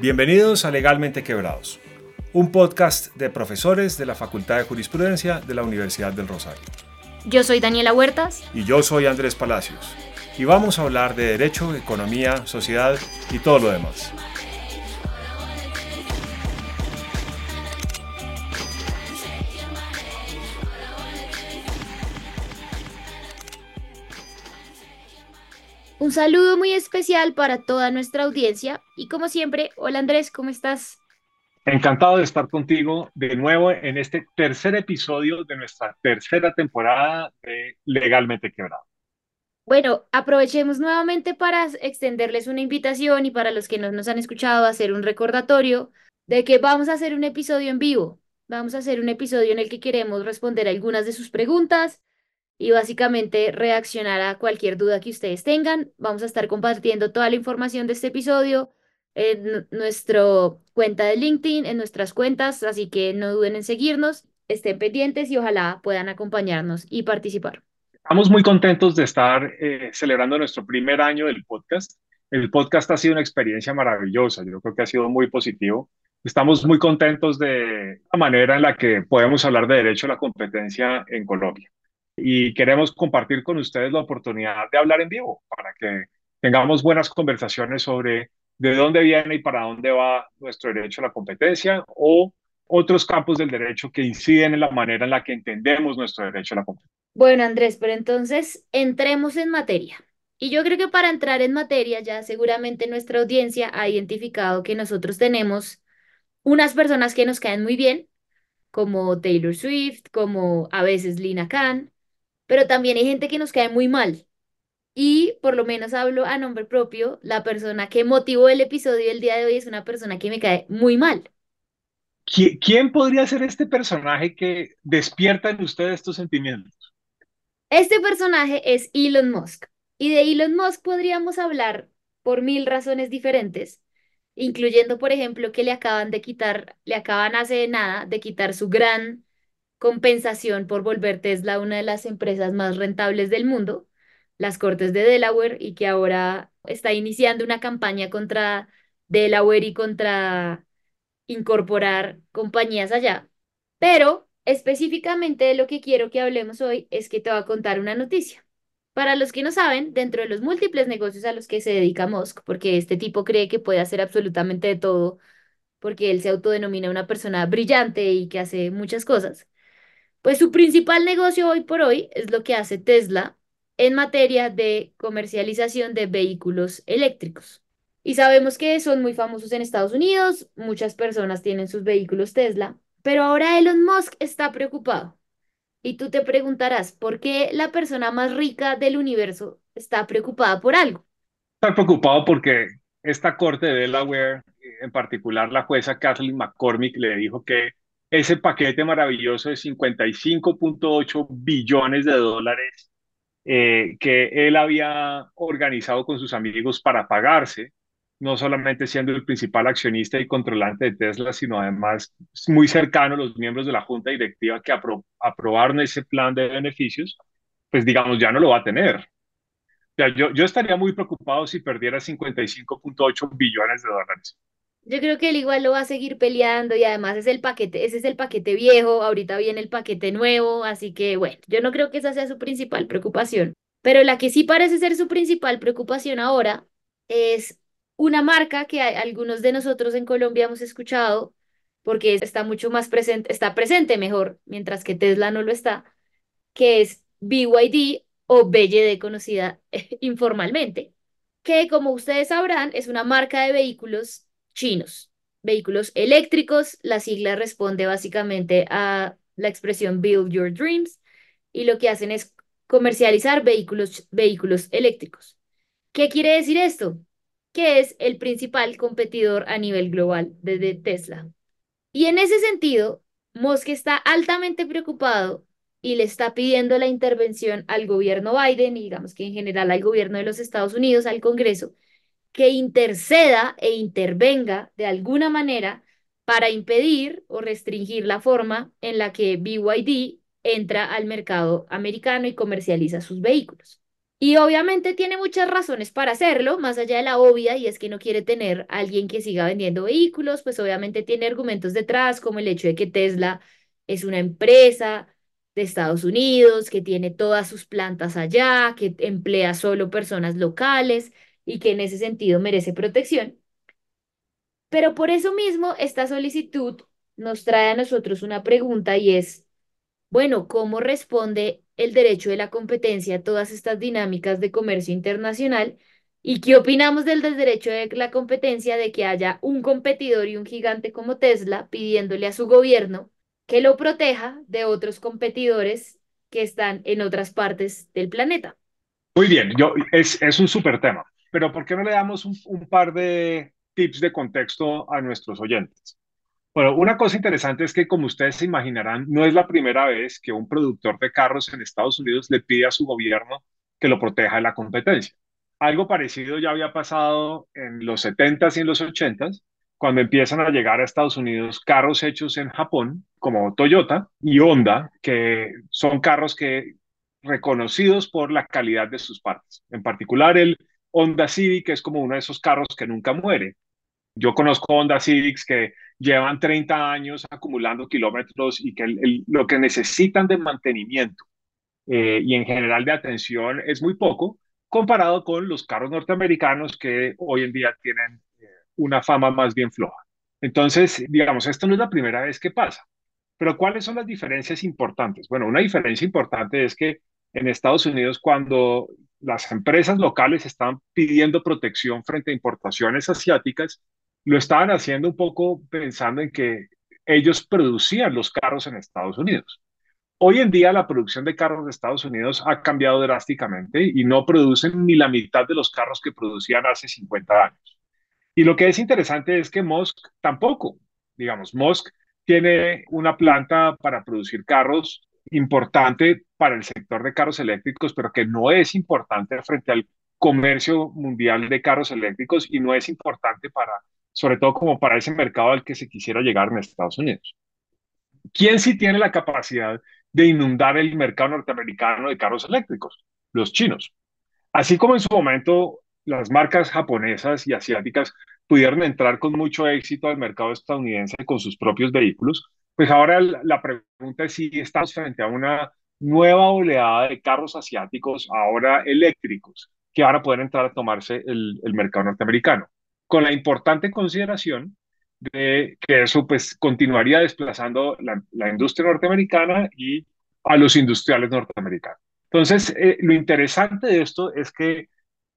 Bienvenidos a Legalmente Quebrados, un podcast de profesores de la Facultad de Jurisprudencia de la Universidad del Rosario. Yo soy Daniela Huertas. Y yo soy Andrés Palacios. Y vamos a hablar de derecho, economía, sociedad y todo lo demás. Un saludo muy especial para toda nuestra audiencia y como siempre, hola Andrés, ¿cómo estás? Encantado de estar contigo de nuevo en este tercer episodio de nuestra tercera temporada de Legalmente Quebrado. Bueno, aprovechemos nuevamente para extenderles una invitación y para los que no nos han escuchado hacer un recordatorio de que vamos a hacer un episodio en vivo. Vamos a hacer un episodio en el que queremos responder algunas de sus preguntas y básicamente reaccionar a cualquier duda que ustedes tengan. Vamos a estar compartiendo toda la información de este episodio en nuestra cuenta de LinkedIn, en nuestras cuentas, así que no duden en seguirnos, estén pendientes y ojalá puedan acompañarnos y participar. Estamos muy contentos de estar eh, celebrando nuestro primer año del podcast. El podcast ha sido una experiencia maravillosa, yo creo que ha sido muy positivo. Estamos muy contentos de la manera en la que podemos hablar de derecho a la competencia en Colombia y queremos compartir con ustedes la oportunidad de hablar en vivo para que tengamos buenas conversaciones sobre de dónde viene y para dónde va nuestro derecho a la competencia o otros campos del derecho que inciden en la manera en la que entendemos nuestro derecho a la competencia. Bueno, Andrés, pero entonces entremos en materia. Y yo creo que para entrar en materia ya seguramente nuestra audiencia ha identificado que nosotros tenemos unas personas que nos caen muy bien, como Taylor Swift, como a veces Lina Khan, pero también hay gente que nos cae muy mal. Y por lo menos hablo a nombre propio, la persona que motivó el episodio del día de hoy es una persona que me cae muy mal. ¿Quién podría ser este personaje que despierta en usted estos sentimientos? Este personaje es Elon Musk. Y de Elon Musk podríamos hablar por mil razones diferentes, incluyendo, por ejemplo, que le acaban de quitar, le acaban hace nada de quitar su gran compensación por volver Tesla una de las empresas más rentables del mundo, las Cortes de Delaware, y que ahora está iniciando una campaña contra Delaware y contra incorporar compañías allá. Pero específicamente de lo que quiero que hablemos hoy es que te voy a contar una noticia. Para los que no saben, dentro de los múltiples negocios a los que se dedica Musk, porque este tipo cree que puede hacer absolutamente de todo, porque él se autodenomina una persona brillante y que hace muchas cosas, pues su principal negocio hoy por hoy es lo que hace Tesla en materia de comercialización de vehículos eléctricos. Y sabemos que son muy famosos en Estados Unidos, muchas personas tienen sus vehículos Tesla, pero ahora Elon Musk está preocupado. Y tú te preguntarás, ¿por qué la persona más rica del universo está preocupada por algo? Está preocupado porque esta corte de Delaware, en particular la jueza Kathleen McCormick, le dijo que ese paquete maravilloso de 55.8 billones de dólares eh, que él había organizado con sus amigos para pagarse, no solamente siendo el principal accionista y controlante de Tesla, sino además muy cercano a los miembros de la junta directiva que aprobaron ese plan de beneficios, pues digamos, ya no lo va a tener. O sea, yo, yo estaría muy preocupado si perdiera 55.8 billones de dólares. Yo creo que él igual lo va a seguir peleando y además es el paquete, ese es el paquete viejo, ahorita viene el paquete nuevo, así que bueno, yo no creo que esa sea su principal preocupación. Pero la que sí parece ser su principal preocupación ahora es una marca que algunos de nosotros en Colombia hemos escuchado porque está mucho más presente, está presente mejor, mientras que Tesla no lo está, que es BYD o BYD conocida informalmente, que como ustedes sabrán es una marca de vehículos chinos. Vehículos eléctricos, la sigla responde básicamente a la expresión Build Your Dreams y lo que hacen es comercializar vehículos, vehículos eléctricos. ¿Qué quiere decir esto? Que es el principal competidor a nivel global de, Tesla. Y en ese sentido, Musk está altamente preocupado y le está pidiendo la intervención al gobierno Biden y digamos que en general al gobierno de los Estados Unidos, al Congreso, que interceda e intervenga de alguna manera para impedir o restringir la forma en la que BYD entra al mercado americano y comercializa sus vehículos. Y obviamente tiene muchas razones para hacerlo, más allá de la obvia, y es que no quiere tener alguien que siga vendiendo vehículos, pues obviamente tiene argumentos detrás, como el hecho de que Tesla es una empresa de Estados Unidos, que tiene todas sus plantas allá, que emplea solo personas locales y que en ese sentido merece protección. Pero por eso mismo, esta solicitud nos trae a nosotros una pregunta y es, bueno, ¿cómo responde el derecho de la competencia a todas estas dinámicas de comercio internacional? ¿Y qué opinamos del, derecho de la competencia de que haya un competidor y un gigante como Tesla pidiéndole a su gobierno que lo proteja de otros competidores que están en otras partes del planeta? Muy bien, yo, es, es un súper tema, pero ¿por qué no le damos un, par de tips de contexto a nuestros oyentes? Bueno, una cosa interesante es que, como ustedes se imaginarán, no es la primera vez que un productor de carros en Estados Unidos le pide a su gobierno que lo proteja de la competencia. Algo parecido ya había pasado en los 70s y en los 80s, cuando empiezan a llegar a Estados Unidos carros hechos en Japón, como Toyota y Honda, que son carros que reconocidos por la calidad de sus partes. En particular, el Honda Civic es como uno de esos carros que nunca muere. Yo conozco Honda Civics que llevan 30 años acumulando kilómetros y que lo que necesitan de mantenimiento eh, y en general de atención es muy poco comparado con los carros norteamericanos que hoy en día tienen eh, una fama más bien floja. Entonces, digamos, esto no es la primera vez que pasa. Pero ¿cuáles son las diferencias importantes? Bueno, una diferencia importante es que en Estados Unidos, cuando las empresas locales están pidiendo protección frente a importaciones asiáticas, lo estaban haciendo un poco pensando en que ellos producían los carros en Estados Unidos. Hoy en día la producción de carros de Estados Unidos ha cambiado drásticamente y no producen ni la mitad de los carros que producían hace 50 años. Y lo que es interesante es que Musk tampoco, digamos, Musk tiene una planta para producir carros importante para el sector de carros eléctricos, pero que no es importante frente al comercio mundial de carros eléctricos y no es importante para, sobre todo como para ese mercado al que se quisiera llegar en Estados Unidos. ¿Quién sí tiene la capacidad de inundar el mercado norteamericano de carros eléctricos? Los chinos. Así como en su momento las marcas japonesas y asiáticas pudieron entrar con mucho éxito al mercado estadounidense con sus propios vehículos, pues ahora la pregunta es si estamos frente a una nueva oleada de carros asiáticos, ahora eléctricos, que van a poder entrar a tomarse el, mercado norteamericano, con la importante consideración de que eso pues continuaría desplazando la, la industria norteamericana y a los industriales norteamericanos. Entonces, eh, lo interesante de esto es que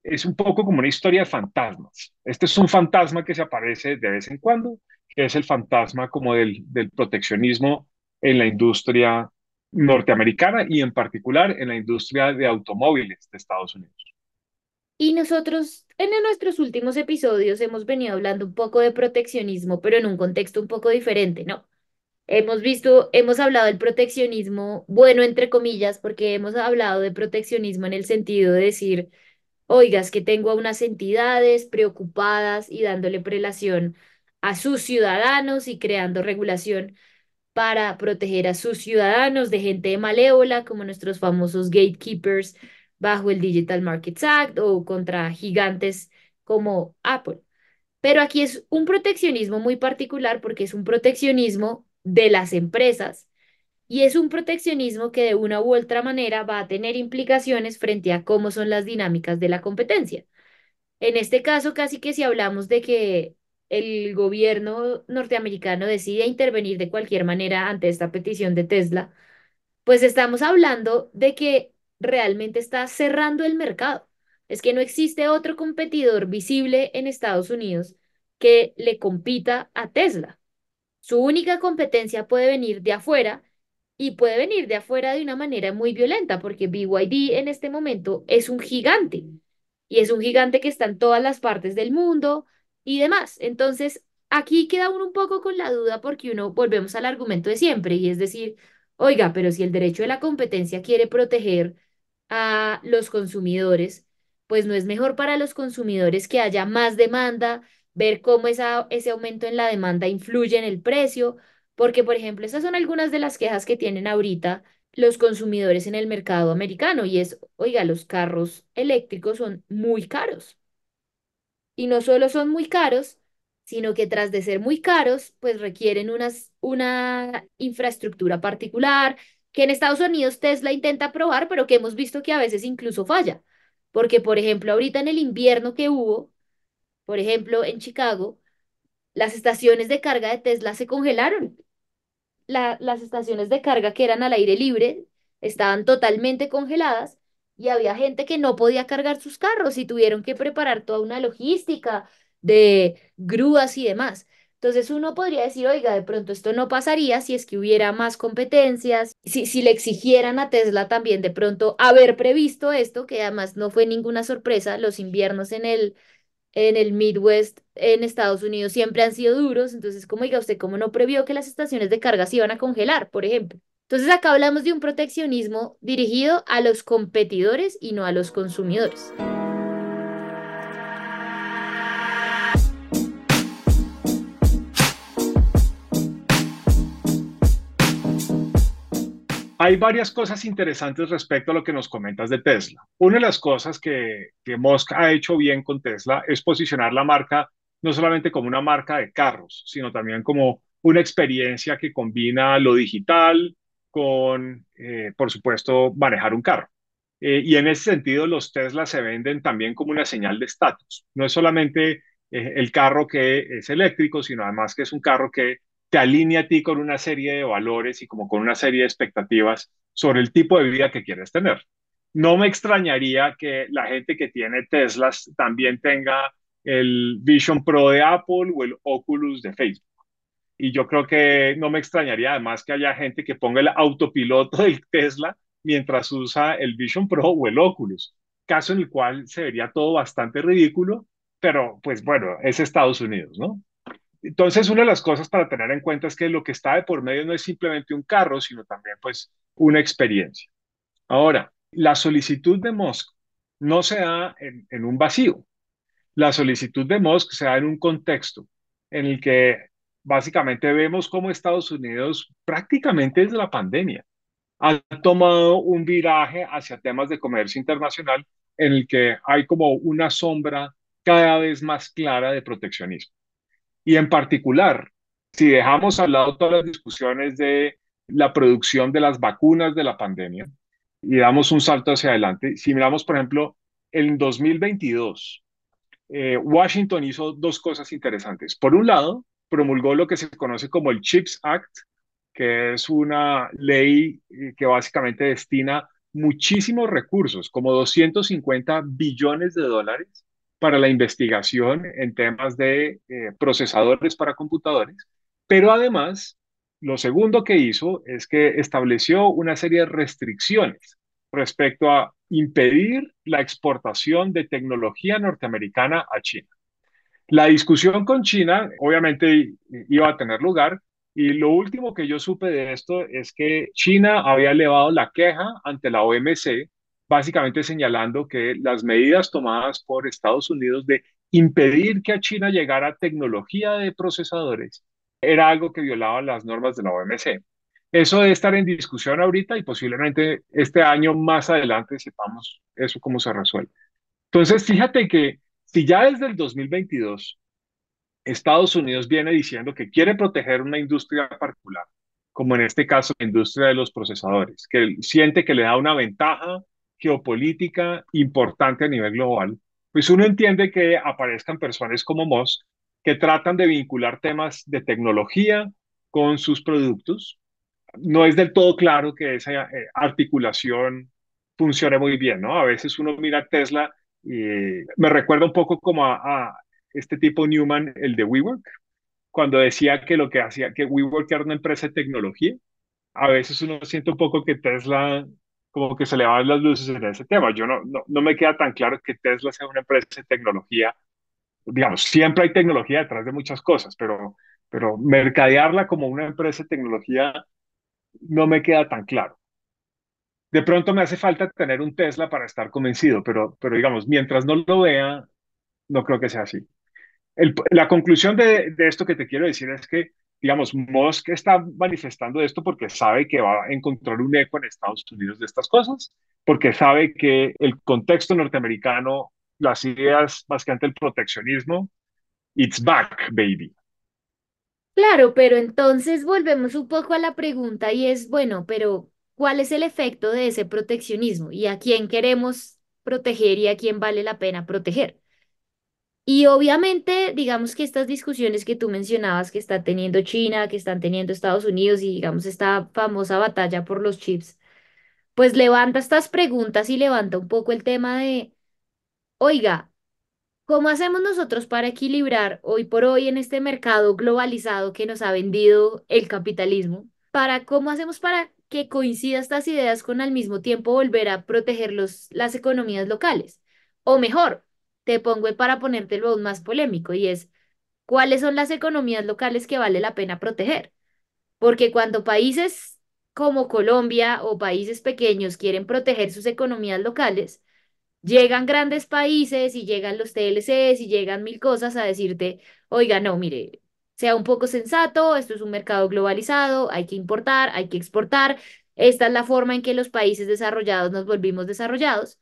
es un poco como una historia de fantasmas. Este es un fantasma que se aparece de vez en cuando, es el fantasma como del, del proteccionismo en la industria norteamericana y en particular en la industria de automóviles de Estados Unidos. Y nosotros en nuestros últimos episodios hemos venido hablando un poco de proteccionismo, pero en un contexto un poco diferente, ¿no? Hemos visto, hemos hablado del proteccionismo bueno, entre comillas, porque hemos hablado de proteccionismo en el sentido de decir, oigas, que tengo a unas entidades preocupadas y dándole prelación a sus ciudadanos y creando regulación para proteger a sus ciudadanos de gente malévola, como nuestros famosos gatekeepers bajo el Digital Markets Act o contra gigantes como Apple. Pero aquí es un proteccionismo muy particular porque es un proteccionismo de las empresas y es un proteccionismo que de una u otra manera va a tener implicaciones frente a cómo son las dinámicas de la competencia. En este caso, casi que si hablamos de que el gobierno norteamericano decide intervenir de cualquier manera ante esta petición de Tesla, pues estamos hablando de que realmente está cerrando el mercado. Es que no existe otro competidor visible en Estados Unidos que le compita a Tesla. Su única competencia puede venir de afuera y puede venir de afuera de una manera muy violenta, porque BYD en este momento es un gigante y es un gigante que está en todas las partes del mundo y demás. Entonces, aquí queda uno un poco con la duda porque uno volvemos al argumento de siempre y es decir, oiga, pero si el derecho de la competencia quiere proteger a los consumidores, pues no es mejor para los consumidores que haya más demanda, ver cómo esa, ese aumento en la demanda influye en el precio, porque, por ejemplo, esas son algunas de las quejas que tienen ahorita los consumidores en el mercado americano y es, oiga, los carros eléctricos son muy caros. Y no solo son muy caros, sino que tras de ser muy caros, pues requieren unas, una infraestructura particular que en Estados Unidos Tesla intenta probar, pero que hemos visto que a veces incluso falla. Porque, por ejemplo, ahorita en el invierno que hubo, por ejemplo, en Chicago, las estaciones de carga de Tesla se congelaron. La, las estaciones de carga que eran al aire libre estaban totalmente congeladas y había gente que no podía cargar sus carros y tuvieron que preparar toda una logística de grúas y demás. Entonces uno podría decir, oiga, de pronto esto no pasaría si es que hubiera más competencias, si, si le exigieran a Tesla también de pronto haber previsto esto, que además no fue ninguna sorpresa, los inviernos en el, en el Midwest en Estados Unidos siempre han sido duros, entonces como diga usted, ¿cómo no previó que las estaciones de carga se iban a congelar, por ejemplo? Entonces acá hablamos de un proteccionismo dirigido a los competidores y no a los consumidores. Hay varias cosas interesantes respecto a lo que nos comentas de Tesla. Una de las cosas que, que Musk ha hecho bien con Tesla es posicionar la marca no solamente como una marca de carros, sino también como una experiencia que combina lo digital con, eh, por supuesto, manejar un carro. Eh, y en ese sentido, los Tesla se venden también como una señal de estatus. No es solamente eh, el carro que es eléctrico, sino además que es un carro que te alinea a ti con una serie de valores y como con una serie de expectativas sobre el tipo de vida que quieres tener. No me extrañaría que la gente que tiene Teslas también tenga el Vision Pro de Apple o el Oculus de Facebook. Y yo creo que no me extrañaría además que haya gente que ponga el autopiloto del Tesla mientras usa el Vision Pro o el Oculus, caso en el cual se vería todo bastante ridículo, pero pues bueno, es Estados Unidos, ¿no? Entonces, una de las cosas para tener en cuenta es que lo que está de por medio no es simplemente un carro, sino también pues una experiencia. Ahora, la solicitud de Musk no se da en, un vacío. La solicitud de Musk se da en un contexto en el que básicamente vemos cómo Estados Unidos prácticamente desde la pandemia ha tomado un viraje hacia temas de comercio internacional en el que hay como una sombra cada vez más clara de proteccionismo. Y en particular, si dejamos al lado todas las discusiones de la producción de las vacunas de la pandemia y damos un salto hacia adelante, si miramos, por ejemplo, en 2022, eh, Washington hizo dos cosas interesantes. Por un lado, promulgó lo que se conoce como el CHIPS Act, que es una ley eh, que básicamente destina muchísimos recursos, como 250 billones de dólares, para la investigación en temas de eh, procesadores para computadores, pero además, lo segundo que hizo es que estableció una serie de restricciones respecto a impedir la exportación de tecnología norteamericana a China. La discusión con China obviamente iba a tener lugar y lo último que yo supe de esto es que China había elevado la queja ante la OMC básicamente señalando que las medidas tomadas por Estados Unidos de impedir que a China llegara tecnología de procesadores era algo que violaba las normas de la OMC. Eso debe estar en discusión ahorita y posiblemente este año más adelante sepamos eso cómo se resuelve. Entonces, fíjate que si ya desde el 2022 Estados Unidos viene diciendo que quiere proteger una industria particular, como en este caso la industria de los procesadores, que siente que le da una ventaja geopolítica importante a nivel global, pues uno entiende que aparezcan personas como Musk que tratan de vincular temas de tecnología con sus productos. No es del todo claro que esa eh, articulación funcione muy bien, ¿no? A veces uno mira Tesla y me recuerda un poco como a, a este tipo Newman, el de WeWork, cuando decía que lo que hacía, que WeWork era una empresa de tecnología. A veces uno siente un poco que Tesla como que se le van las luces en ese tema. Yo no, no, no me queda tan claro que Tesla sea una empresa de tecnología. Digamos, siempre hay tecnología detrás de muchas cosas, pero, pero mercadearla como una empresa de tecnología no me queda tan claro. De pronto me hace falta tener un Tesla para estar convencido, pero, pero digamos, mientras no lo vea, no creo que sea así. la conclusión de, de esto que te quiero decir es que digamos, Musk está manifestando esto porque sabe que va a encontrar un eco en Estados Unidos de estas cosas, porque sabe que el contexto norteamericano, las ideas básicamente el proteccionismo, it's back, baby. Claro, pero entonces volvemos un poco a la pregunta y es, bueno, pero ¿cuál es el efecto de ese proteccionismo y a quién queremos proteger y a quién vale la pena proteger? Y obviamente, digamos que estas discusiones que tú mencionabas que está teniendo China, que están teniendo Estados Unidos y digamos esta famosa batalla por los chips, pues levanta estas preguntas y levanta un poco el tema de, oiga, ¿cómo hacemos nosotros para equilibrar hoy por hoy en este mercado globalizado que nos ha vendido el capitalismo? Para cómo hacemos para que coincida estas ideas con al mismo tiempo volver a proteger los, las economías locales. O mejor, te pongo para ponértelo aún más polémico y es, ¿cuáles son las economías locales que vale la pena proteger? Porque cuando países como Colombia o países pequeños quieren proteger sus economías locales, llegan grandes países y llegan los TLCs y llegan mil cosas a decirte, oiga, no, mire, sea un poco sensato, esto es un mercado globalizado, hay que importar, hay que exportar, esta es la forma en que los países desarrollados nos volvimos desarrollados.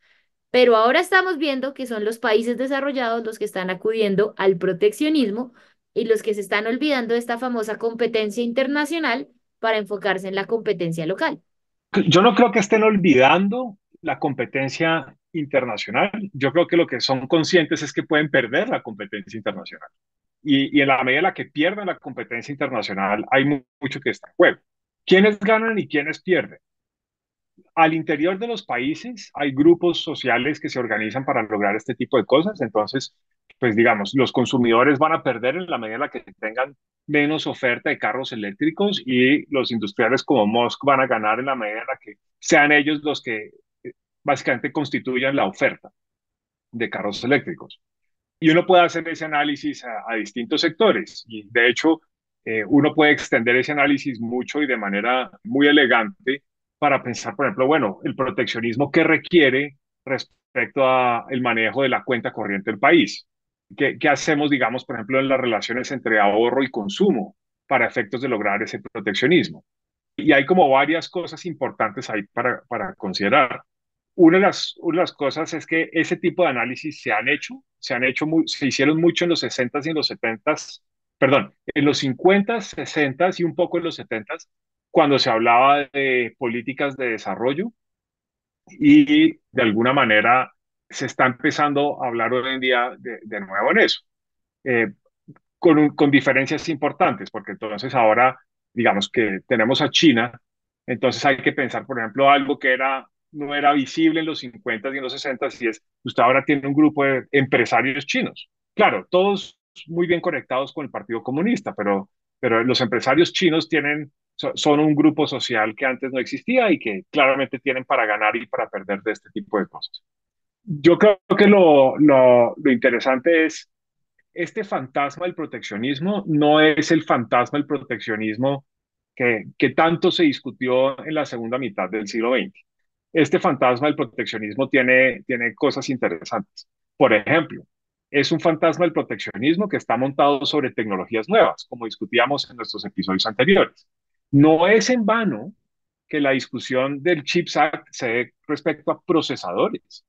Pero ahora estamos viendo que son los países desarrollados los que están acudiendo al proteccionismo y los que se están olvidando de esta famosa competencia internacional para enfocarse en la competencia local. Yo no creo que estén olvidando la competencia internacional. Yo creo que lo que son conscientes es que pueden perder la competencia internacional. Y, y en la medida en la que pierdan la competencia internacional, hay mucho que está en juego. ¿Quiénes ganan y quiénes pierden? al interior de los países hay grupos sociales que se organizan para lograr este tipo de cosas. Entonces, pues digamos, los consumidores van a perder en la medida en la que tengan menos oferta de carros eléctricos y los industriales como Musk van a ganar en la medida en la que sean ellos los que eh, básicamente constituyan la oferta de carros eléctricos. Y uno puede hacer ese análisis a, distintos sectores. Y de hecho, eh, uno puede extender ese análisis mucho y de manera muy elegante para pensar, por ejemplo, bueno, el proteccionismo que requiere respecto al manejo de la cuenta corriente del país. ¿Qué, ¿Qué, hacemos, digamos, por ejemplo, en las relaciones entre ahorro y consumo para efectos de lograr ese proteccionismo? Y hay como varias cosas importantes ahí para, para considerar. Una de, las, una de las cosas es que ese tipo de análisis se han hecho, se han hecho, muy, se hicieron mucho en los 60s y en los 70s, perdón, en los 50s, 60s y un poco en los 70s, cuando se hablaba de políticas de desarrollo y de alguna manera se está empezando a hablar hoy en día de, nuevo en eso, eh, con, con diferencias importantes, porque entonces ahora, digamos que tenemos a China, entonces hay que pensar, por ejemplo, algo que era no era visible en los 50 y en los 60 y es, usted ahora tiene un grupo de empresarios chinos. Claro, todos muy bien conectados con el Partido Comunista, pero, pero los empresarios chinos tienen son un grupo social que antes no existía y que claramente tienen para ganar y para perder de este tipo de cosas. Yo creo que lo, lo, lo interesante es, este fantasma del proteccionismo no es el fantasma del proteccionismo que, que tanto se discutió en la segunda mitad del siglo XX. Este fantasma del proteccionismo tiene, tiene cosas interesantes. Por ejemplo, es un fantasma del proteccionismo que está montado sobre tecnologías nuevas, como discutíamos en nuestros episodios anteriores. No es en vano que la discusión del CHIPS Act se dé respecto a procesadores.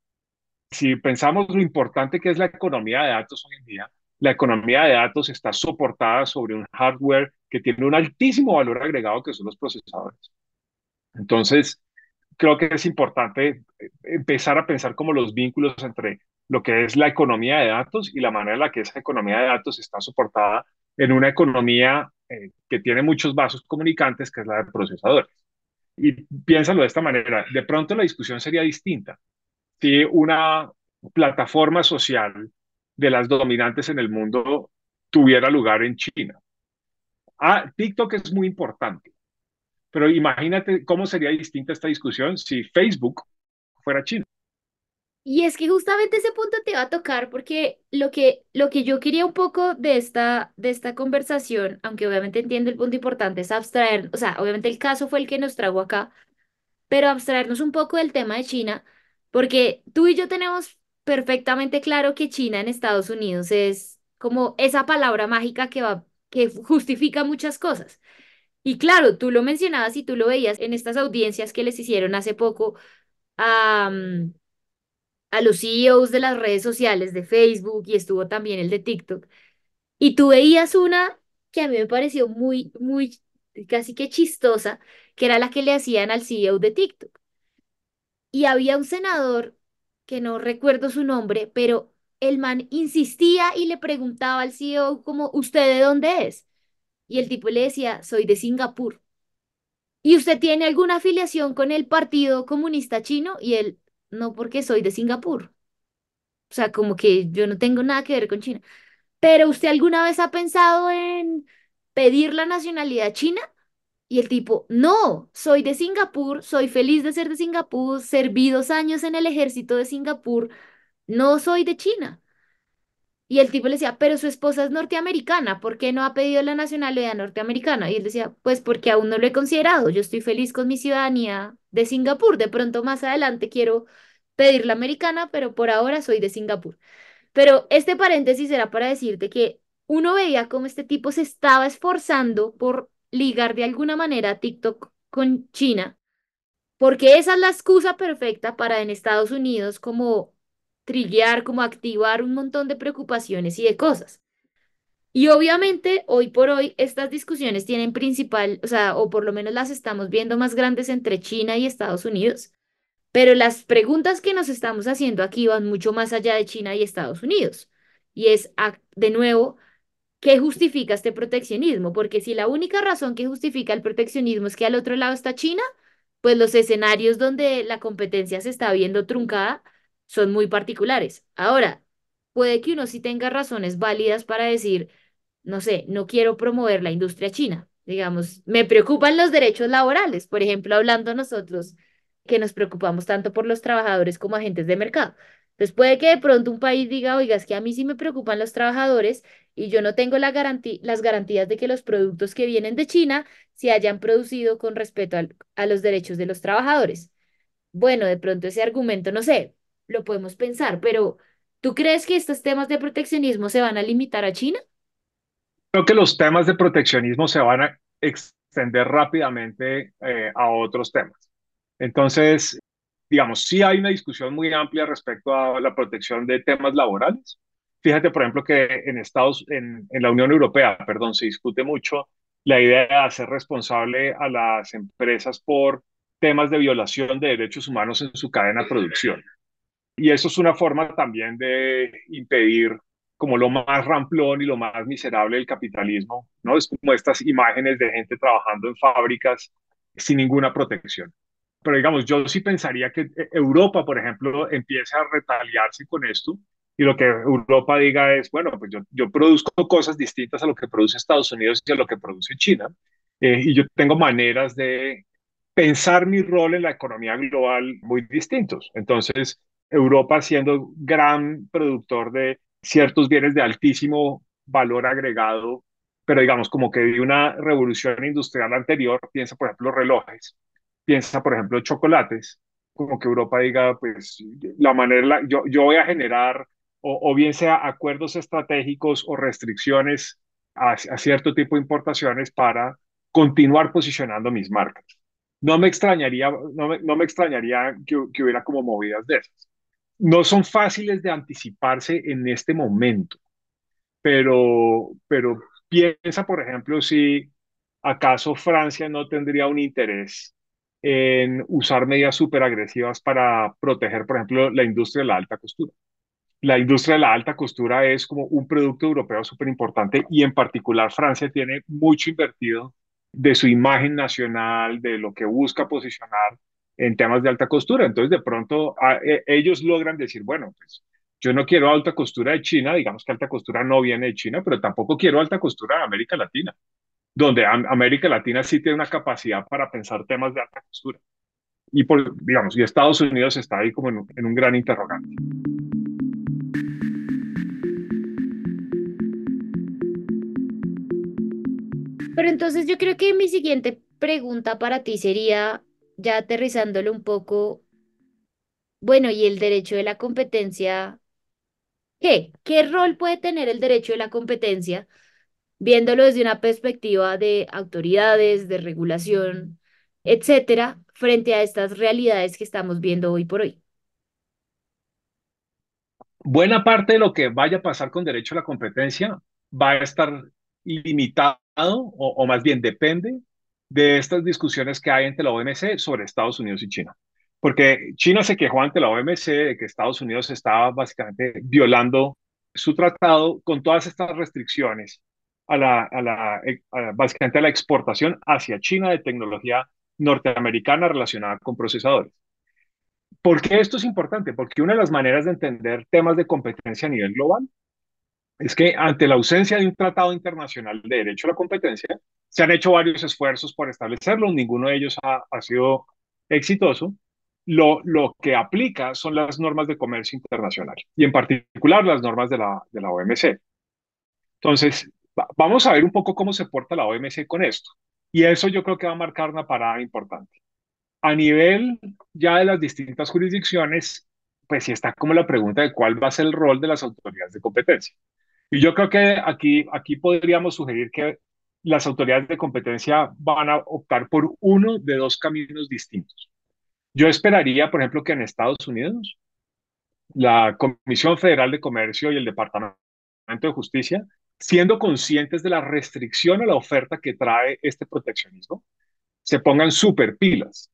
Si pensamos lo importante que es la economía de datos hoy en día, la economía de datos está soportada sobre un hardware que tiene un altísimo valor agregado que son los procesadores. Entonces, creo que es importante eh, empezar a pensar como los vínculos entre lo que es la economía de datos y la manera en la que esa economía de datos está soportada en una economía eh, que tiene muchos vasos comunicantes, que es la de procesadores. Y piénsalo de esta manera, de pronto la discusión sería distinta si una plataforma social de las dominantes en el mundo tuviera lugar en China. Ah, TikTok es muy importante, pero imagínate cómo sería distinta esta discusión si Facebook fuera China. Y es que justamente ese punto te va a tocar porque lo que, lo que yo quería un poco de esta, de esta conversación, aunque obviamente entiendo el punto importante, es abstraer, o sea, obviamente el caso fue el que nos trajo acá, pero abstraernos un poco del tema de China, porque tú y yo tenemos perfectamente claro que China en Estados Unidos es como esa palabra mágica que va, que justifica muchas cosas. Y claro, tú lo mencionabas y tú lo veías en estas audiencias que les hicieron hace poco a, mm, a los CEOs de las redes sociales de Facebook y estuvo también el de TikTok. Y tú veías una que a mí me pareció muy, muy, casi que chistosa, que era la que le hacían al CEO de TikTok. Y había un senador, que no recuerdo su nombre, pero el man insistía y le preguntaba al CEO como, ¿usted de dónde es? Y el tipo le decía, soy de Singapur. ¿Y usted tiene alguna afiliación con el Partido Comunista Chino? Y él, no, porque soy de Singapur. O sea, como que yo no tengo nada que ver con China. Pero ¿usted alguna vez ha pensado en pedir la nacionalidad china? Y el tipo, no, soy de Singapur, soy feliz de ser de Singapur, serví dos años en el ejército de Singapur, no soy de China. Y el tipo le decía, pero su esposa es norteamericana, ¿por qué no ha pedido la nacionalidad norteamericana? Y él decía, pues porque aún no lo he considerado, yo estoy feliz con mi ciudadanía de Singapur, de pronto más adelante quiero pedir la americana, pero por ahora soy de Singapur. Pero este paréntesis era para decirte que uno veía cómo este tipo se estaba esforzando por ligar de alguna manera TikTok con China, porque esa es la excusa perfecta para en Estados Unidos como triguear, como activar un montón de preocupaciones y de cosas. Y obviamente, hoy por hoy, estas discusiones tienen principal, o sea, o por lo menos las estamos viendo más grandes entre China y Estados Unidos. Pero las preguntas que nos estamos haciendo aquí van mucho más allá de China y Estados Unidos. Y es, de nuevo, ¿qué justifica este proteccionismo? Porque si la única razón que justifica el proteccionismo es que al otro lado está China, pues los escenarios donde la competencia se está viendo truncada son muy particulares. Ahora, puede que uno sí tenga razones válidas para decir, no sé, no quiero promover la industria china. Digamos, me preocupan los derechos laborales, por ejemplo, hablando nosotros que nos preocupamos tanto por los trabajadores como agentes de mercado. Entonces puede que de pronto un país diga, oiga, es que a mí sí me preocupan los trabajadores y yo no tengo la las garantías de que los productos que vienen de China se hayan producido con respeto a los derechos de los trabajadores. Bueno, de pronto ese argumento, no sé, lo podemos pensar, pero ¿tú crees que estos temas de proteccionismo se van a limitar a China? Creo que los temas de proteccionismo se van a extender rápidamente eh, a otros temas. Entonces, digamos, sí hay una discusión muy amplia respecto a la protección de temas laborales. Fíjate, por ejemplo, que en Estados, en, en la Unión Europea, perdón, se discute mucho la idea de hacer responsable a las empresas por temas de violación de derechos humanos en su cadena de producción. Y eso es una forma también de impedir como lo más ramplón y lo más miserable del capitalismo, ¿no? Es como estas imágenes de gente trabajando en fábricas sin ninguna protección pero digamos, yo sí pensaría que eh, Europa, por ejemplo, empiece a retaliarse con esto y lo que Europa diga es, bueno, pues yo, yo produzco cosas distintas a lo que produce Estados Unidos y a lo que produce China, eh, y yo tengo maneras de pensar mi rol en la economía global muy distintos. Entonces, Europa siendo gran productor de ciertos bienes de altísimo valor agregado, pero digamos como que de una revolución industrial anterior, piensa por ejemplo relojes, piensa, por ejemplo, chocolates, como que Europa diga, pues la manera, yo, yo voy a generar, o, bien sea acuerdos estratégicos o restricciones a, cierto tipo de importaciones para continuar posicionando mis marcas. No me extrañaría, no me, no me extrañaría que, que hubiera como movidas de esas. No son fáciles de anticiparse en este momento, pero, pero piensa, por ejemplo, si acaso Francia no tendría un interés en usar medidas súper agresivas para proteger, por ejemplo, la industria de la alta costura. La industria de la alta costura es como un producto europeo súper importante y en particular Francia tiene mucho invertido de su imagen nacional, de lo que busca posicionar en temas de alta costura. Entonces, de pronto, e, ellos logran decir, bueno, pues yo no quiero alta costura de China, digamos que alta costura no viene de China, pero tampoco quiero alta costura de América Latina donde América Latina sí tiene una capacidad para pensar temas de alta costura. Y, por, digamos, y Estados Unidos está ahí como en, en un gran interrogante. Pero entonces yo creo que mi siguiente pregunta para ti sería, ya aterrizándolo un poco, bueno, ¿y el derecho de la competencia? ¿Qué? ¿Qué rol puede tener el derecho de la competencia viéndolo desde una perspectiva de autoridades, de regulación, etcétera, frente a estas realidades que estamos viendo hoy por hoy. Buena parte de lo que vaya a pasar con derecho a la competencia va a estar limitado o, o más bien depende de estas discusiones que hay entre la OMC sobre Estados Unidos y China. Porque China se quejó ante la OMC de que Estados Unidos estaba básicamente violando su tratado con todas estas restricciones a la, básicamente a la exportación hacia China de tecnología norteamericana relacionada con procesadores. ¿Por qué esto es importante? Porque una de las maneras de entender temas de competencia a nivel global es que ante la ausencia de un tratado internacional de derecho a la competencia, se han hecho varios esfuerzos por establecerlo, ninguno de ellos ha, sido exitoso. Lo, lo, que aplica son las normas de comercio internacional y en particular las normas de la, de la OMC. Entonces, vamos a ver un poco cómo se porta la OMC con esto. Y eso yo creo que va a marcar una parada importante. A nivel ya de las distintas jurisdicciones, pues sí está como la pregunta de cuál va a ser el rol de las autoridades de competencia. Y yo creo que aquí, aquí podríamos sugerir que las autoridades de competencia van a optar por uno de dos caminos distintos. Yo esperaría, por ejemplo, que en Estados Unidos la Comisión Federal de Comercio y el Departamento de Justicia, siendo conscientes de la restricción a la oferta que trae este proteccionismo, se pongan súper pilas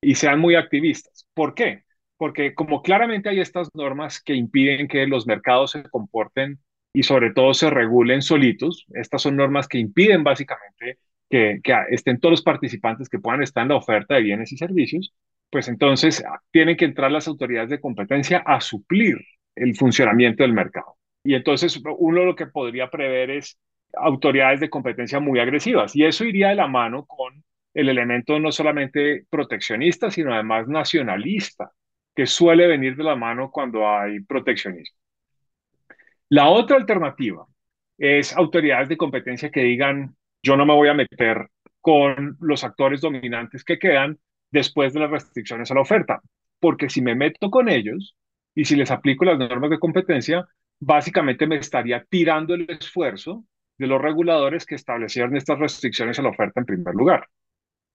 y sean muy activistas. ¿Por qué? Porque como claramente hay estas normas que impiden que los mercados se comporten y sobre todo se regulen solitos, estas son normas que impiden básicamente que, que estén todos los participantes que puedan estar en la oferta de bienes y servicios, pues entonces tienen que entrar las autoridades de competencia a suplir el funcionamiento del mercado. Y entonces uno lo que podría prever es autoridades de competencia muy agresivas. Y eso iría de la mano con el elemento no solamente proteccionista, sino además nacionalista, que suele venir de la mano cuando hay proteccionismo. La otra alternativa es autoridades de competencia que digan, yo no me voy a meter con los actores dominantes que quedan después de las restricciones a la oferta, porque si me meto con ellos y si les aplico las normas de competencia, básicamente me estaría tirando el esfuerzo de los reguladores que establecieron estas restricciones a la oferta en primer lugar.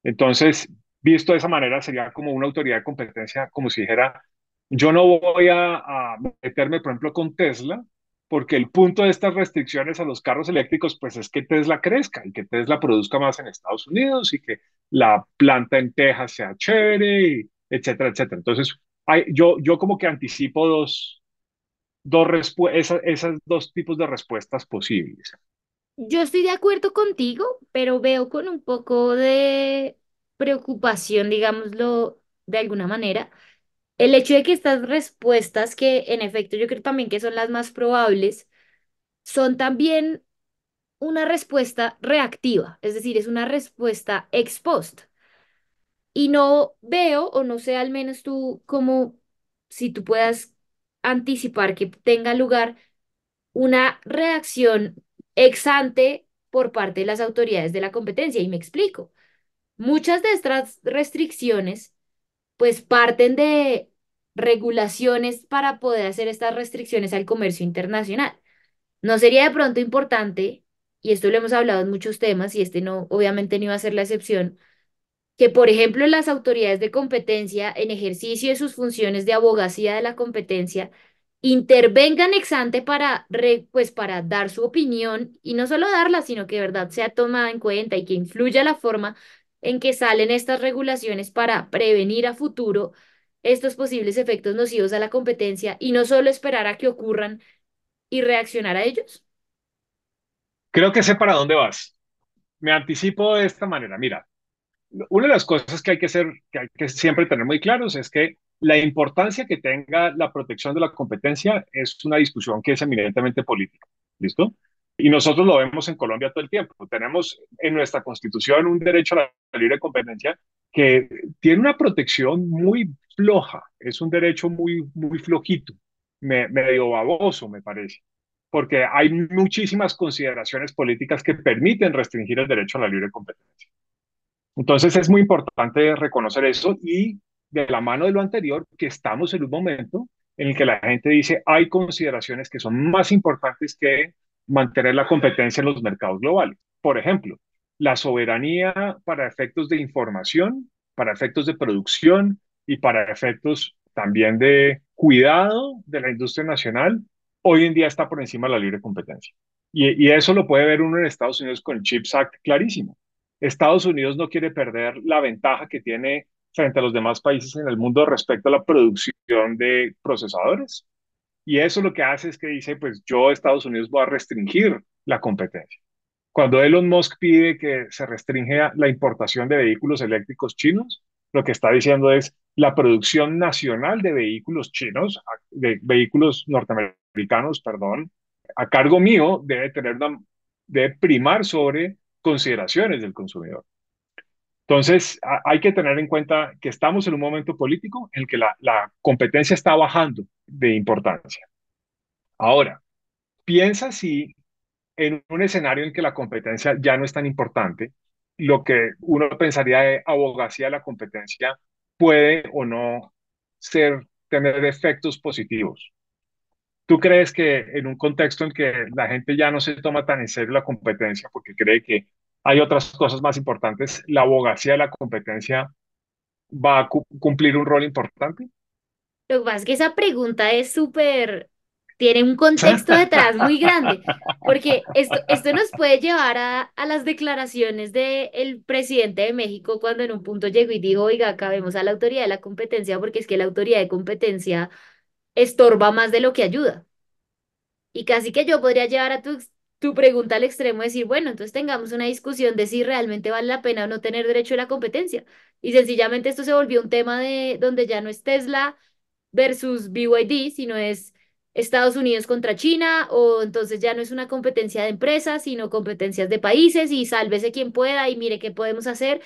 Entonces, visto de esa manera, sería como una autoridad de competencia, como si dijera, yo no voy a, meterme, por ejemplo, con Tesla, porque el punto de estas restricciones a los carros eléctricos, pues es que Tesla crezca y que Tesla produzca más en Estados Unidos y que la planta en Texas sea chévere, etcétera, etcétera. Entonces, yo, yo como que anticipo dos, dos esas, esas dos tipos de respuestas posibles. Yo estoy de acuerdo contigo, pero veo con un poco de preocupación, digámoslo de alguna manera, el hecho de que estas respuestas, que en efecto yo creo también que son las más probables, son también una respuesta reactiva, es decir, es una respuesta ex post. Y no veo, o no sé al menos tú como si tú puedas anticipar que tenga lugar una reacción ex ante por parte de las autoridades de la competencia. Y me explico. Muchas de estas restricciones pues parten de regulaciones para poder hacer estas restricciones al comercio internacional. ¿No sería de pronto importante, y esto lo hemos hablado en muchos temas, y este no, obviamente no iba a ser la excepción, que, por ejemplo, las autoridades de competencia, en ejercicio de sus funciones de abogacía de la competencia, intervengan ex ante para, pues, para dar su opinión y no solo darla, sino que de verdad sea tomada en cuenta y que influya la forma en que salen estas regulaciones para prevenir a futuro estos posibles efectos nocivos a la competencia y no solo esperar a que ocurran y reaccionar a ellos? Creo que sé para dónde vas. Me anticipo de esta manera. Mira, una de las cosas que hay que, ser, que hay que siempre tener muy claros es que la importancia que tenga la protección de la competencia es una discusión que es eminentemente política. ¿Listo? Y nosotros lo vemos en Colombia todo el tiempo. Tenemos en nuestra constitución un derecho a la libre competencia que tiene una protección muy floja, es un derecho muy, muy flojito, medio baboso, me parece, porque hay muchísimas consideraciones políticas que permiten restringir el derecho a la libre competencia. Entonces es muy importante reconocer eso y de la mano de lo anterior, que estamos en un momento en el que la gente dice hay consideraciones que son más importantes que mantener la competencia en los mercados globales. Por ejemplo, la soberanía para efectos de información, para efectos de producción y para efectos también de cuidado de la industria nacional, hoy en día está por encima de la libre competencia. Y, eso lo puede ver uno en Estados Unidos con el CHIPS Act clarísimo. Estados Unidos no quiere perder la ventaja que tiene frente a los demás países en el mundo respecto a la producción de procesadores. Y eso lo que hace es que dice, pues yo, Estados Unidos, voy a restringir la competencia. Cuando Elon Musk pide que se restringe la importación de vehículos eléctricos chinos, lo que está diciendo es la producción nacional de vehículos chinos, de vehículos norteamericanos, perdón, a cargo mío debe tener una, debe primar sobre consideraciones del consumidor. Entonces, hay que tener en cuenta que estamos en un momento político en el que la, la competencia está bajando de importancia. Ahora, piensa si en un escenario en que la competencia ya no es tan importante, lo que uno pensaría de abogacía de la competencia puede o no ser, tener efectos positivos. ¿Tú crees que en un contexto en que la gente ya no se toma tan en serio la competencia porque cree que hay otras cosas más importantes, la abogacía de la competencia va a cumplir un rol importante? Lo que pasa es que esa pregunta es súper, tiene un contexto detrás muy grande, porque esto, esto nos puede llevar a, a las declaraciones del presidente de México cuando en un punto llegó y dijo, oiga, acabemos a la autoridad de la competencia porque es que la autoridad de competencia estorba más de lo que ayuda. Y casi que yo podría llevar a tu tu pregunta al extremo decir, bueno, entonces tengamos una discusión de si realmente vale la pena o no tener derecho a la competencia. Y sencillamente esto se volvió un tema de donde ya no es Tesla versus BYD, sino es Estados Unidos contra China, o entonces ya no es una competencia de empresas, sino competencias de países y sálvese quien pueda y mire qué podemos hacer.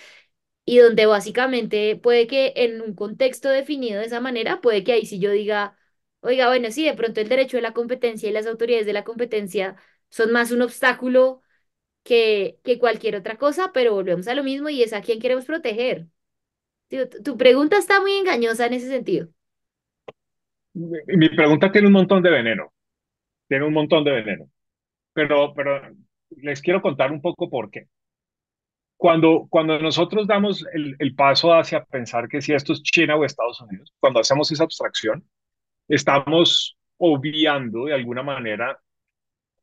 Y donde básicamente puede que en un contexto definido de esa manera, puede que ahí sí yo diga, oiga, bueno, sí, de pronto el derecho de la competencia y las autoridades de la competencia son más un obstáculo que, que cualquier otra cosa, pero volvemos a lo mismo y es a quién queremos proteger. Tu, pregunta está muy engañosa en ese sentido. Mi pregunta tiene un montón de veneno, tiene un montón de veneno, pero, pero les quiero contar un poco por qué. Cuando, cuando nosotros damos el, el paso hacia pensar que si esto es China o Estados Unidos, cuando hacemos esa abstracción, estamos obviando de alguna manera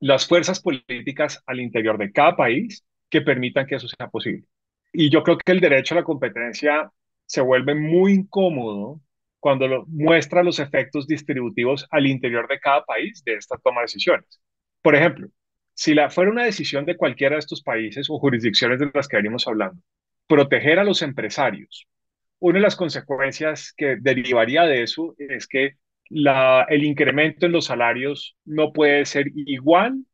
las fuerzas políticas al interior de cada país que permitan que eso sea posible. Y yo creo que el derecho a la competencia se vuelve muy incómodo cuando muestra los efectos distributivos al interior de cada país de esta toma de decisiones. Por ejemplo, si la, fuera una decisión de cualquiera de estos países o jurisdicciones de las que venimos hablando, proteger a los empresarios, una de las consecuencias que derivaría de eso es que el incremento en los salarios no puede ser igual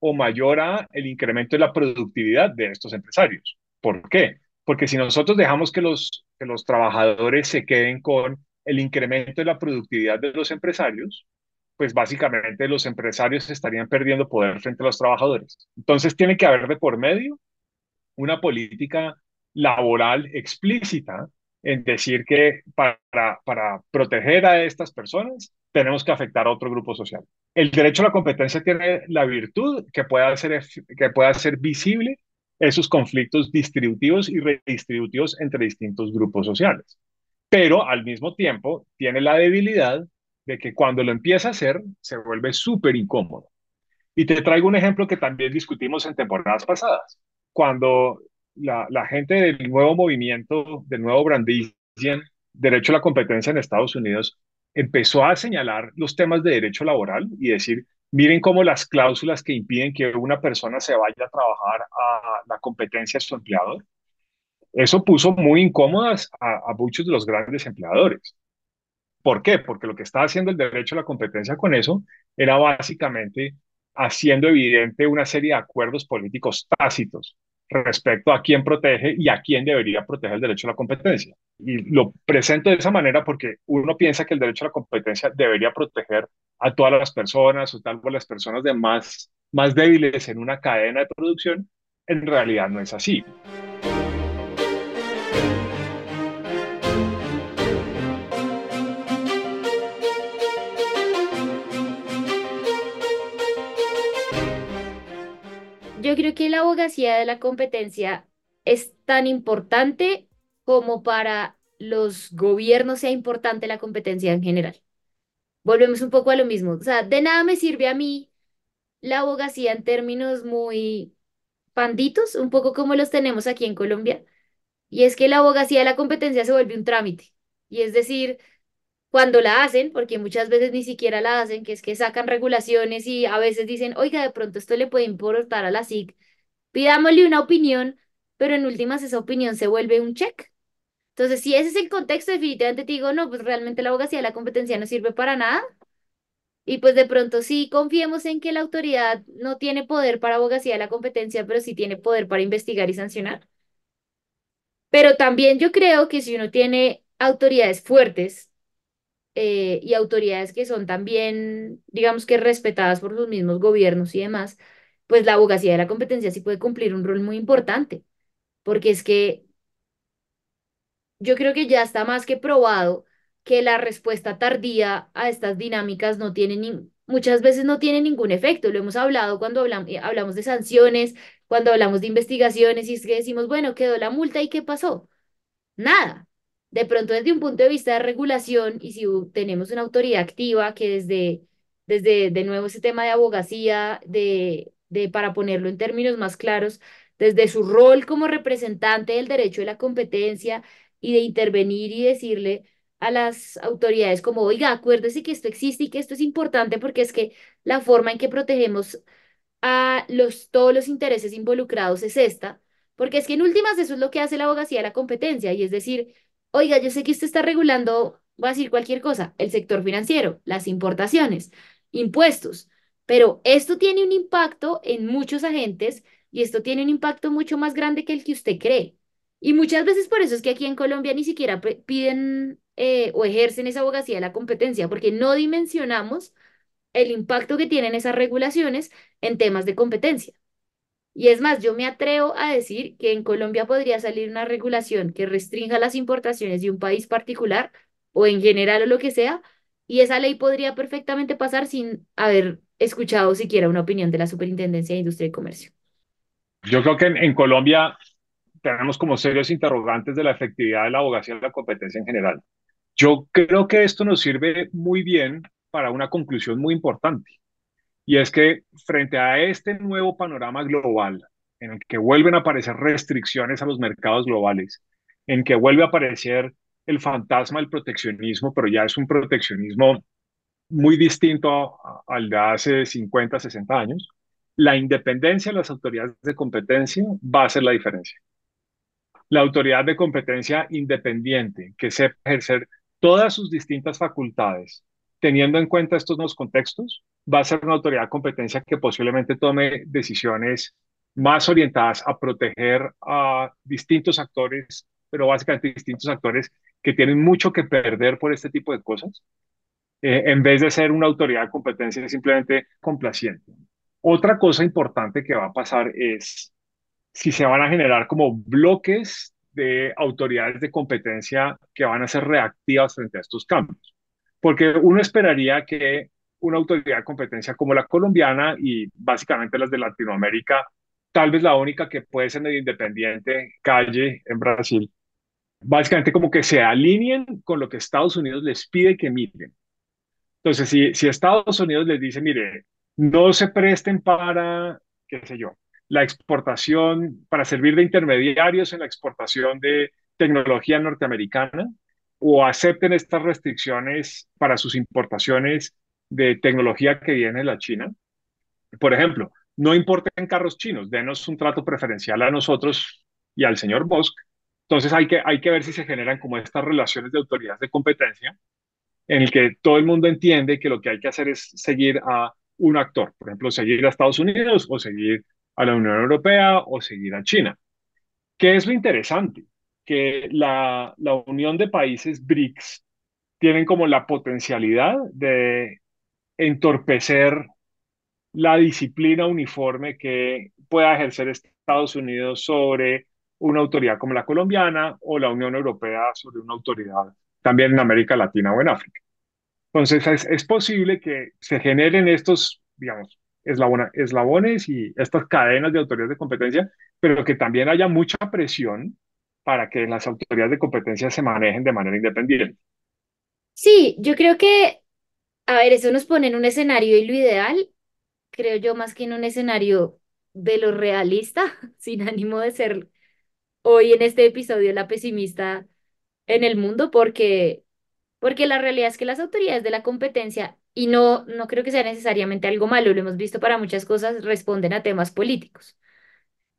o mayor a el incremento de la productividad de estos empresarios. ¿Por qué? Porque si nosotros dejamos que los, que los trabajadores se queden con el incremento de la productividad de los empresarios, pues básicamente los empresarios estarían perdiendo poder frente a los trabajadores. Entonces tiene que haber de por medio una política laboral explícita en decir que para, para proteger a estas personas tenemos que afectar a otro grupo social. El derecho a la competencia tiene la virtud que pueda hacer, que pueda hacer visible esos conflictos distributivos y redistributivos entre distintos grupos sociales. Pero al mismo tiempo tiene la debilidad de que cuando lo empieza a hacer se vuelve súper incómodo. Y te traigo un ejemplo que también discutimos en temporadas pasadas. Cuando la, gente del nuevo movimiento, del nuevo Brandizian, derecho a la competencia en Estados Unidos, empezó a señalar los temas de derecho laboral y decir, miren cómo las cláusulas que impiden que una persona se vaya a trabajar a la competencia de su empleador, eso puso muy incómodas a, a muchos de los grandes empleadores. ¿Por qué? Porque lo que está haciendo el derecho a la competencia con eso era básicamente haciendo evidente una serie de acuerdos políticos tácitos respecto a quién protege y a quién debería proteger el derecho a la competencia. Y lo presento de esa manera porque uno piensa que el derecho a la competencia debería proteger a todas las personas o tal vez las personas de más, más débiles en una cadena de producción. En realidad no es así. Yo creo que la abogacía de la competencia es tan importante como para los gobiernos sea importante la competencia en general. Volvemos un poco a lo mismo. O sea, de nada me sirve a mí la abogacía en términos muy panditos, un poco como los tenemos aquí en Colombia. Y es que la abogacía de la competencia se vuelve un trámite. Y es decir, cuando la hacen, porque muchas veces ni siquiera la hacen, que es que sacan regulaciones y a veces dicen, oiga, de pronto esto le puede importar a la SIC, pidámosle una opinión, pero en últimas esa opinión se vuelve un check. Entonces, si ese es el contexto, definitivamente te digo, no, pues realmente la abogacía de la competencia no sirve para nada. Y pues de pronto sí confiemos en que la autoridad no tiene poder para abogacía de la competencia, pero sí tiene poder para investigar y sancionar. Pero también yo creo que si uno tiene autoridades fuertes eh, y autoridades que son también, digamos que respetadas por los mismos gobiernos y demás, pues la abogacía de la competencia sí puede cumplir un rol muy importante, porque es que yo creo que ya está más que probado que la respuesta tardía a estas dinámicas no tiene ni, muchas veces no tiene ningún efecto. Lo hemos hablado cuando hablamos, eh, hablamos de sanciones, cuando hablamos de investigaciones y es que decimos, bueno, quedó la multa y ¿qué pasó? Nada. De pronto, desde un punto de vista de regulación, y si tenemos una autoridad activa que desde, desde de nuevo ese tema de abogacía, de, de, para ponerlo en términos más claros, desde su rol como representante del derecho de la competencia y de intervenir y decirle a las autoridades como, oiga, acuérdese que esto existe y que esto es importante porque es que la forma en que protegemos a los, todos los intereses involucrados es esta, porque es que en últimas eso es lo que hace la abogacía de la competencia y es decir, oiga, yo sé que usted está regulando, voy a decir cualquier cosa, el sector financiero, las importaciones, impuestos, pero esto tiene un impacto en muchos agentes y esto tiene un impacto mucho más grande que el que usted cree. Y muchas veces por eso es que aquí en Colombia ni siquiera piden eh, o ejercen esa abogacía de la competencia, porque no dimensionamos el impacto que tienen esas regulaciones en temas de competencia. Y es más, yo me atrevo a decir que en Colombia podría salir una regulación que restrinja las importaciones de un país particular o en general o lo que sea, y esa ley podría perfectamente pasar sin haber escuchado siquiera una opinión de la Superintendencia de Industria y Comercio. Yo creo que en, Colombia tenemos como serios interrogantes de la efectividad de la abogacía de la competencia en general. Yo creo que esto nos sirve muy bien para una conclusión muy importante. Y es que frente a este nuevo panorama global, en el que vuelven a aparecer restricciones a los mercados globales, en que vuelve a aparecer el fantasma del proteccionismo, pero ya es un proteccionismo muy distinto al de hace 50, 60 años, la independencia de las autoridades de competencia va a ser la diferencia. La autoridad de competencia independiente que sepa ejercer todas sus distintas facultades teniendo en cuenta estos nuevos contextos, va a ser una autoridad de competencia que posiblemente tome decisiones más orientadas a proteger a distintos actores, pero básicamente distintos actores que tienen mucho que perder por este tipo de cosas, eh, en vez de ser una autoridad de competencia simplemente complaciente. Otra cosa importante que va a pasar es si se van a generar como bloques de autoridades de competencia que van a ser reactivas frente a estos cambios porque uno esperaría que una autoridad de competencia como la colombiana y básicamente las de Latinoamérica, tal vez la única que puede ser independiente, Calle en Brasil, básicamente como que se alineen con lo que Estados Unidos les pide que miren. Entonces, si, si Estados Unidos les dice, mire, no se presten para, qué sé yo, la exportación, para servir de intermediarios en la exportación de tecnología norteamericana, o acepten estas restricciones para sus importaciones de tecnología que viene de la China. Por ejemplo, no importen carros chinos, denos un trato preferencial a nosotros y al señor Bosch. Entonces hay que, hay que ver si se generan como estas relaciones de autoridades de competencia en el que todo el mundo entiende que lo que hay que hacer es seguir a un actor, por ejemplo, seguir a Estados Unidos o seguir a la Unión Europea o seguir a China. ¿Qué es lo interesante? que la, la unión de países BRICS tienen como la potencialidad de entorpecer la disciplina uniforme que pueda ejercer Estados Unidos sobre una autoridad como la colombiana o la Unión Europea sobre una autoridad también en América Latina o en África. Entonces es, es posible que se generen estos, digamos, eslabones y estas cadenas de autoridades de competencia, pero que también haya mucha presión para que las autoridades de competencia se manejen de manera independiente. Sí, yo creo que, a ver, eso nos pone en un escenario y lo ideal, creo yo, más que en un escenario de lo realista, sin ánimo de ser hoy en este episodio la pesimista en el mundo, porque, porque la realidad es que las autoridades de la competencia, y no, no creo que sea necesariamente algo malo, lo hemos visto para muchas cosas, responden a temas políticos.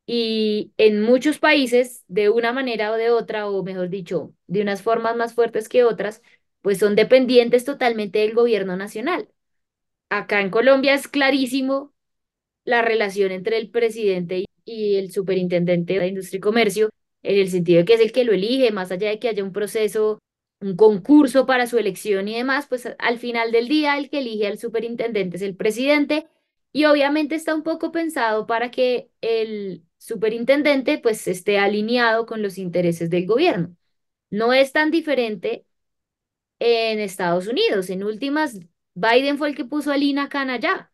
Y en muchos países, de una manera o de otra, o mejor dicho, de unas formas más fuertes que otras, pues son dependientes totalmente del gobierno nacional. Acá en Colombia es clarísimo la relación entre el presidente y el superintendente de Industria y Comercio, en el sentido de que es el que lo elige, más allá de que haya un proceso, un concurso para su elección y demás, pues al final del día el que elige al superintendente es el presidente y obviamente está un poco pensado para que el superintendente pues esté alineado con los intereses del gobierno. No es tan diferente en Estados Unidos. En últimas, Biden fue el que puso a Lina allá.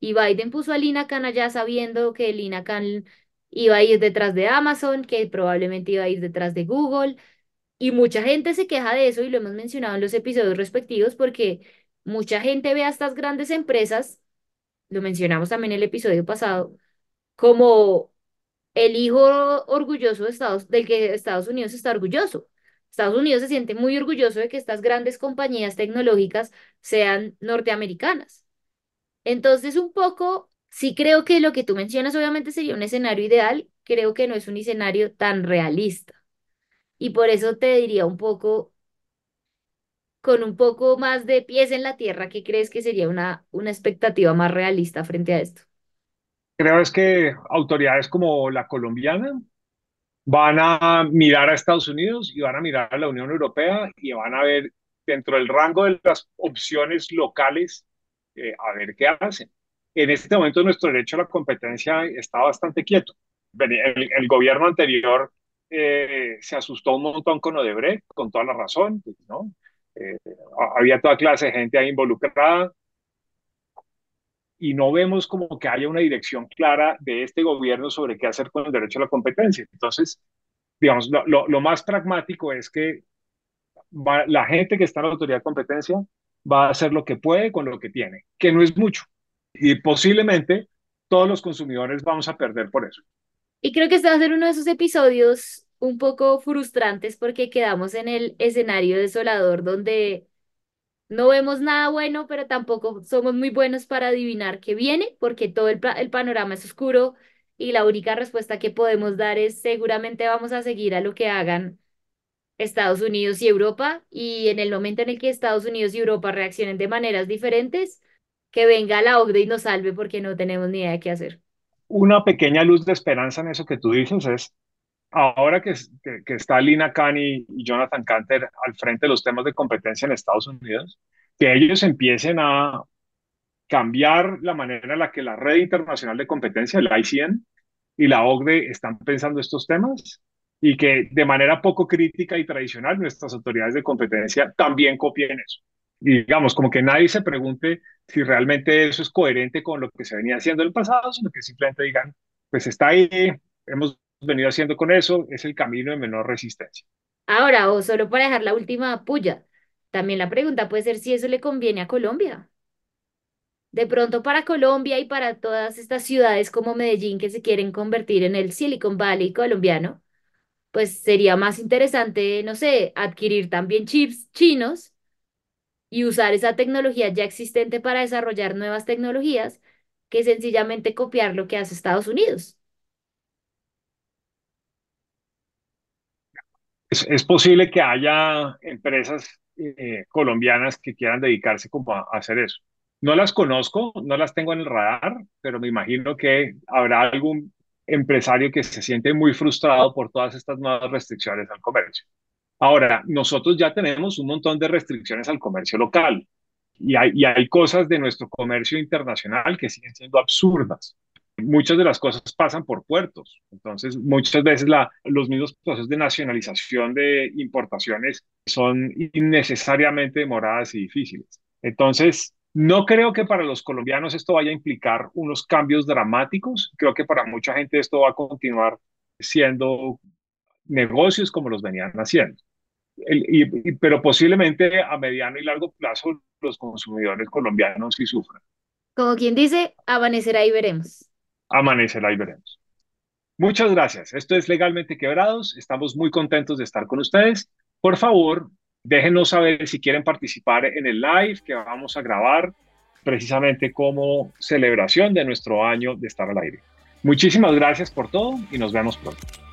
Y Biden puso a Lina allá sabiendo que Lina Khan iba a ir detrás de Amazon, que probablemente iba a ir detrás de Google. Y mucha gente se queja de eso y lo hemos mencionado en los episodios respectivos porque mucha gente ve a estas grandes empresas, lo mencionamos también en el episodio pasado, como el hijo orgulloso de Estados, del que Estados Unidos está orgulloso. Estados Unidos se siente muy orgulloso de que estas grandes compañías tecnológicas sean norteamericanas. Entonces, un poco, sí creo que lo que tú mencionas obviamente sería un escenario ideal, creo que no es un escenario tan realista. Y por eso te diría un poco, con un poco más de pies en la tierra, ¿qué crees que sería una, una expectativa más realista frente a esto? Creo es que autoridades como la colombiana van a mirar a Estados Unidos y van a mirar a la Unión Europea y van a ver dentro del rango de las opciones locales, eh, a ver qué hacen. En este momento nuestro derecho a la competencia está bastante quieto. El, el gobierno anterior eh, se asustó un montón con Odebrecht, con toda la razón, pues, ¿no? Eh, había toda clase de gente ahí involucrada, y no vemos como que haya una dirección clara de este gobierno sobre qué hacer con el derecho a la competencia. Entonces, digamos, lo, lo, más pragmático es que la gente que está en la autoridad de competencia va a hacer lo que puede con lo que tiene, que no es mucho. Y posiblemente todos los consumidores vamos a perder por eso. Y creo que este va a ser uno de esos episodios un poco frustrantes porque quedamos en el escenario desolador donde no vemos nada bueno, pero tampoco somos muy buenos para adivinar qué viene, porque todo el, el panorama es oscuro y la única respuesta que podemos dar es seguramente vamos a seguir a lo que hagan Estados Unidos y Europa, y en el momento en el que Estados Unidos y Europa reaccionen de maneras diferentes, que venga la OCDE y nos salve porque no tenemos ni idea de qué hacer. Una pequeña luz de esperanza en eso que tú dices es ahora que, está Lina Khan y, y, Jonathan Canter al frente de los temas de competencia en Estados Unidos, que ellos empiecen a cambiar la manera en la que la red internacional de competencia, el ICN, y la OCDE están pensando estos temas y que de manera poco crítica y tradicional nuestras autoridades de competencia también copien eso. Y digamos, como que nadie se pregunte si realmente eso es coherente con lo que se venía haciendo en el pasado, sino que simplemente digan, pues está ahí, hemos venido haciendo con eso, es el camino de menor resistencia. Ahora, o solo para dejar la última puya, también la pregunta puede ser si eso le conviene a Colombia. De pronto para Colombia y para todas estas ciudades como Medellín que se quieren convertir en el Silicon Valley colombiano, pues sería más interesante, no sé, adquirir también chips chinos y usar esa tecnología ya existente para desarrollar nuevas tecnologías que sencillamente copiar lo que hace Estados Unidos. Es, posible que haya empresas eh, colombianas que quieran dedicarse como a, hacer eso. No las conozco, no las tengo en el radar, pero me imagino que habrá algún empresario que se siente muy frustrado por todas estas nuevas restricciones al comercio. Ahora, nosotros ya tenemos un montón de restricciones al comercio local y hay cosas de nuestro comercio internacional que siguen siendo absurdas. Muchas de las cosas pasan por puertos, entonces muchas veces los mismos procesos de nacionalización de importaciones son innecesariamente demoradas y difíciles. Entonces, No creo que para los colombianos esto vaya a implicar unos cambios dramáticos. Creo que para mucha gente esto va a continuar siendo negocios como los venían haciendo. pero posiblemente a mediano y largo plazo los consumidores colombianos sí sufran. Como quien dice, amanecerá y veremos. Amanecerá y veremos. Muchas gracias. Esto es Legalmente Quebrados. Estamos muy contentos de estar con ustedes. Por favor, déjenos saber si quieren participar en el live que vamos a grabar precisamente como celebración de nuestro año de estar al aire. Muchísimas gracias por todo y nos vemos pronto.